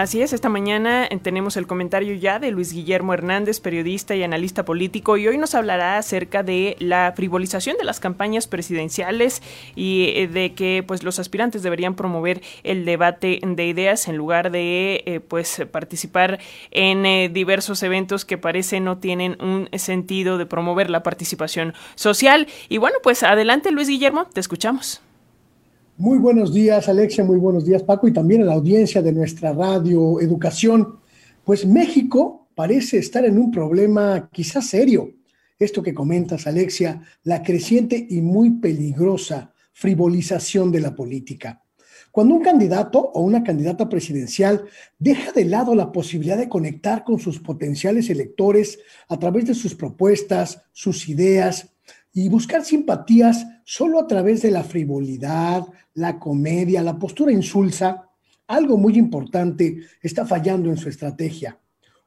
Así es, esta mañana tenemos el comentario ya de Luis Guillermo Hernández, periodista y analista político, y hoy nos hablará acerca de la frivolización de las campañas presidenciales y eh, de que pues los aspirantes deberían promover el debate de ideas en lugar de eh, pues participar en eh, diversos eventos que parece no tienen un sentido de promover la participación social. Y bueno, pues adelante Luis Guillermo, te escuchamos. Muy buenos días, Alexia, muy buenos días, Paco, y también a la audiencia de nuestra radio Educación. Pues México parece estar en un problema quizás serio. Esto que comentas, Alexia, la creciente y muy peligrosa frivolización de la política. Cuando un candidato o una candidata presidencial deja de lado la posibilidad de conectar con sus potenciales electores a través de sus propuestas, sus ideas, y buscar simpatías solo a través de la frivolidad, la comedia, la postura insulsa, algo muy importante está fallando en su estrategia.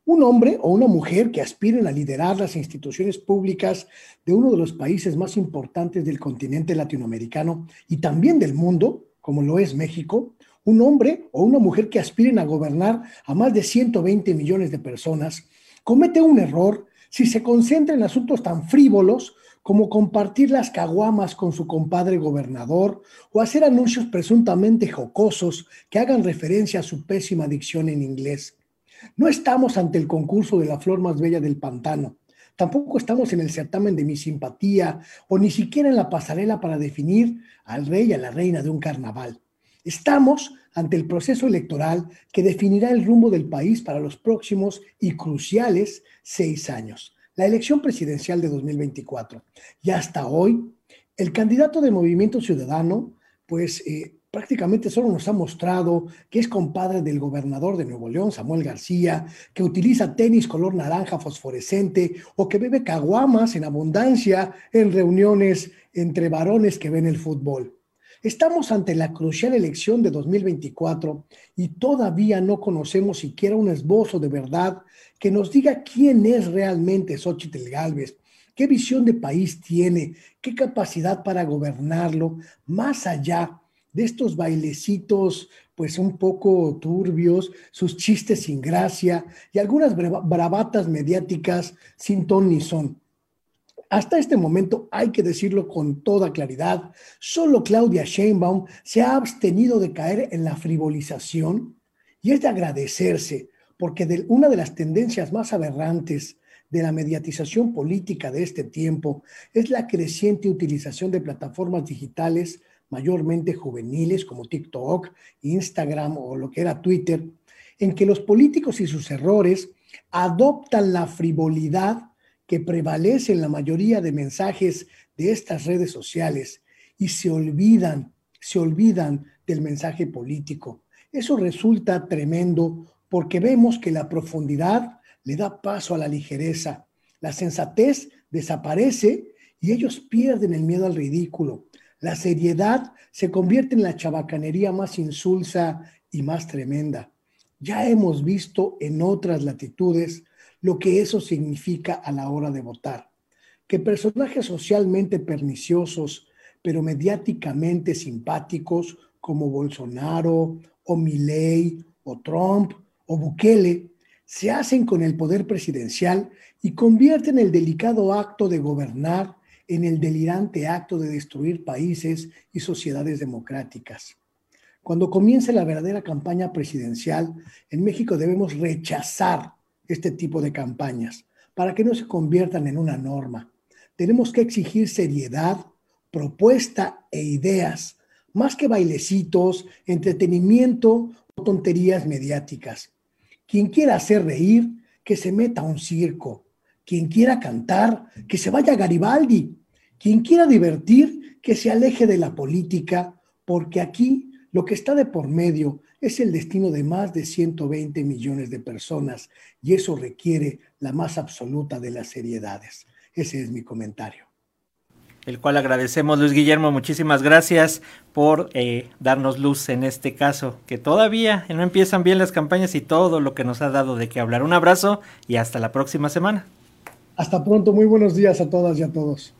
Un hombre o una mujer que aspiren a liderar las instituciones públicas de uno de los países más importantes del continente latinoamericano y también del mundo, como lo es México, un hombre o una mujer que aspiren a gobernar a más de 120 millones de personas, comete un error si se concentra en asuntos tan frívolos como compartir las caguamas con su compadre gobernador o hacer anuncios presuntamente jocosos que hagan referencia a su pésima dicción en inglés. No estamos ante el concurso de la flor más bella del pantano. Tampoco estamos en el certamen de mi simpatía o ni siquiera en la pasarela para definir al rey y a la reina de un carnaval. Estamos ante el proceso electoral que definirá el rumbo del país para los próximos y cruciales seis años la elección presidencial de 2024. Y hasta hoy, el candidato de Movimiento Ciudadano, pues eh, prácticamente solo nos ha mostrado que es compadre del gobernador de Nuevo León, Samuel García, que utiliza tenis color naranja fosforescente o que bebe caguamas en abundancia en reuniones entre varones que ven el fútbol. Estamos ante la crucial elección de 2024 y todavía no conocemos siquiera un esbozo de verdad que nos diga quién es realmente Xochitl Galvez, qué visión de país tiene, qué capacidad para gobernarlo, más allá de estos bailecitos pues un poco turbios, sus chistes sin gracia y algunas bravatas mediáticas sin ton ni son. Hasta este momento, hay que decirlo con toda claridad, solo Claudia Sheinbaum se ha abstenido de caer en la frivolización y es de agradecerse, porque una de las tendencias más aberrantes de la mediatización política de este tiempo es la creciente utilización de plataformas digitales mayormente juveniles como TikTok, Instagram o lo que era Twitter, en que los políticos y sus errores adoptan la frivolidad que prevalece en la mayoría de mensajes de estas redes sociales y se olvidan, se olvidan del mensaje político. Eso resulta tremendo porque vemos que la profundidad le da paso a la ligereza, la sensatez desaparece y ellos pierden el miedo al ridículo. La seriedad se convierte en la chabacanería más insulsa y más tremenda. Ya hemos visto en otras latitudes lo que eso significa a la hora de votar. Que personajes socialmente perniciosos, pero mediáticamente simpáticos, como Bolsonaro o Milley o Trump o Bukele, se hacen con el poder presidencial y convierten el delicado acto de gobernar en el delirante acto de destruir países y sociedades democráticas. Cuando comience la verdadera campaña presidencial, en México debemos rechazar este tipo de campañas para que no se conviertan en una norma. Tenemos que exigir seriedad, propuesta e ideas, más que bailecitos, entretenimiento o tonterías mediáticas. Quien quiera hacer reír, que se meta a un circo. Quien quiera cantar, que se vaya a Garibaldi. Quien quiera divertir, que se aleje de la política, porque aquí lo que está de por medio es el destino de más de 120 millones de personas y eso requiere la más absoluta de las seriedades. Ese es mi comentario. el cual agradecemos. Luis Guillermo, muchísimas gracias por eh, darnos luz en este caso, que todavía no empiezan bien las campañas y todo lo que nos ha dado de qué hablar. Un abrazo y hasta la próxima semana. Hasta pronto, muy buenos días a todas y a todos.